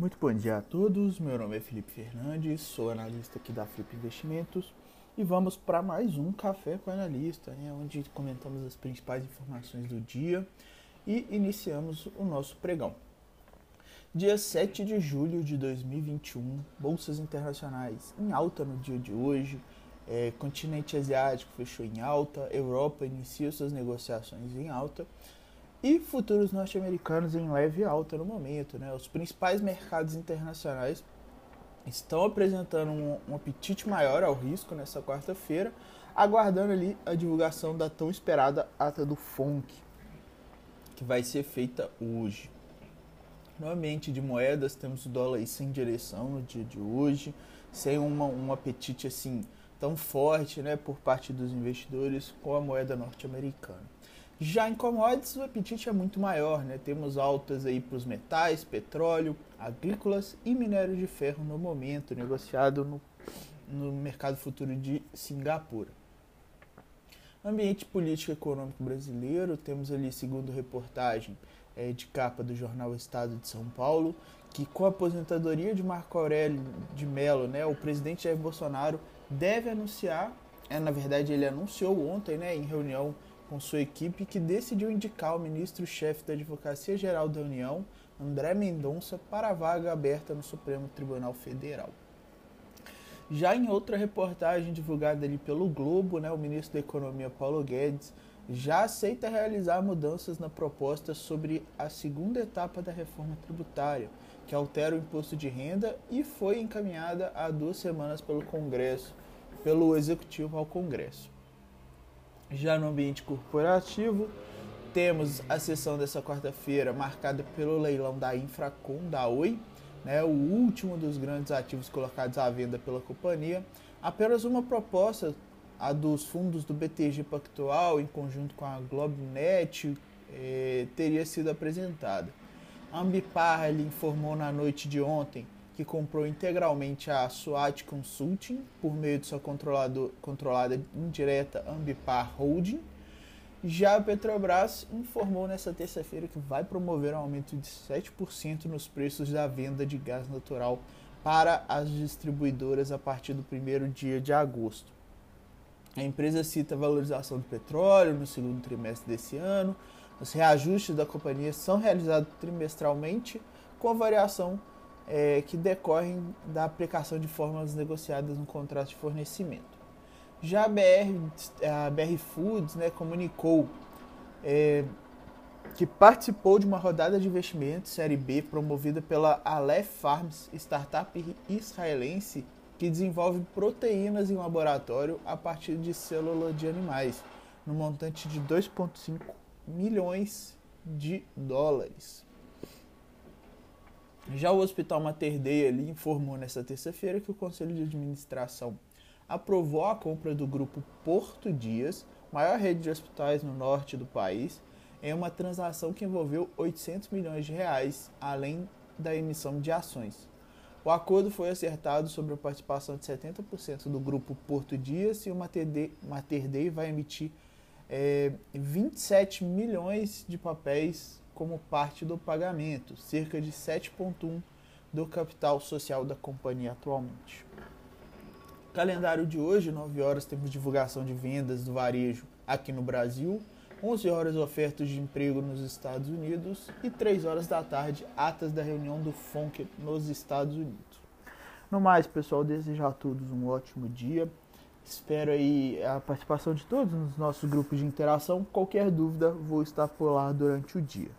bom dia a todos. Meu nome é Felipe Fernandes, sou analista aqui da Flip Investimentos e vamos para mais um Café com Analista, né, onde comentamos as principais informações do dia e iniciamos o nosso pregão. Dia 7 de julho de 2021, bolsas internacionais em alta no dia de hoje, é, continente asiático fechou em alta, Europa inicia suas negociações em alta e futuros norte-americanos em leve alta no momento. Né? Os principais mercados internacionais estão apresentando um, um apetite maior ao risco nessa quarta-feira, aguardando ali a divulgação da tão esperada ata do FONC, que vai ser feita hoje. No ambiente de moedas, temos o dólar sem direção no dia de hoje, sem uma, um apetite assim tão forte né, por parte dos investidores com a moeda norte-americana. Já em commodities, o apetite é muito maior, né? Temos altas aí para os metais, petróleo, agrícolas e minério de ferro no momento, negociado no, no mercado futuro de Singapura. Ambiente político e econômico brasileiro, temos ali, segundo reportagem é, de capa do jornal Estado de São Paulo, que com a aposentadoria de Marco Aurélio de Mello, né, o presidente Jair Bolsonaro deve anunciar, é, na verdade ele anunciou ontem, né, em reunião com sua equipe que decidiu indicar o ministro-chefe da Advocacia Geral da União, André Mendonça, para a vaga aberta no Supremo Tribunal Federal. Já em outra reportagem divulgada ali pelo Globo, né, o ministro da Economia Paulo Guedes já aceita realizar mudanças na proposta sobre a segunda etapa da reforma tributária, que altera o imposto de renda e foi encaminhada há duas semanas pelo Congresso, pelo Executivo ao Congresso. Já no ambiente corporativo, temos a sessão dessa quarta-feira marcada pelo leilão da Infracom, da Oi, né, o último dos grandes ativos colocados à venda pela companhia. Apenas uma proposta, a dos fundos do BTG Pactual, em conjunto com a Globnet, eh, teria sido apresentada. A Ambipar informou na noite de ontem que comprou integralmente a SWAT Consulting por meio de sua controlada indireta Ambipar Holding. Já a Petrobras informou nesta terça-feira que vai promover um aumento de 7% nos preços da venda de gás natural para as distribuidoras a partir do primeiro dia de agosto. A empresa cita a valorização do petróleo no segundo trimestre desse ano. Os reajustes da companhia são realizados trimestralmente, com variação é, que decorrem da aplicação de fórmulas negociadas no contrato de fornecimento. Já a BR, a BR Foods né, comunicou é, que participou de uma rodada de investimentos Série B promovida pela Aleph Farms, startup israelense que desenvolve proteínas em laboratório a partir de célula de animais, no montante de 2,5 milhões de dólares. Já o Hospital Mater Dei ali informou nesta terça-feira que o Conselho de Administração aprovou a compra do grupo Porto Dias, maior rede de hospitais no norte do país, em uma transação que envolveu 800 milhões de reais, além da emissão de ações. O acordo foi acertado sobre a participação de 70% do grupo Porto Dias e o Mater Dei vai emitir é, eh, 27 milhões de papéis como parte do pagamento, cerca de 7,1% do capital social da companhia atualmente. Calendário de hoje, 9 horas, temos divulgação de vendas do varejo aqui no Brasil, 11 horas ofertas de emprego nos Estados Unidos e 3 horas da tarde atas da reunião do FONC nos Estados Unidos. No mais, pessoal, desejo a todos um ótimo dia. Espero aí a participação de todos nos nossos grupos de interação. Qualquer dúvida, vou estar por lá durante o dia.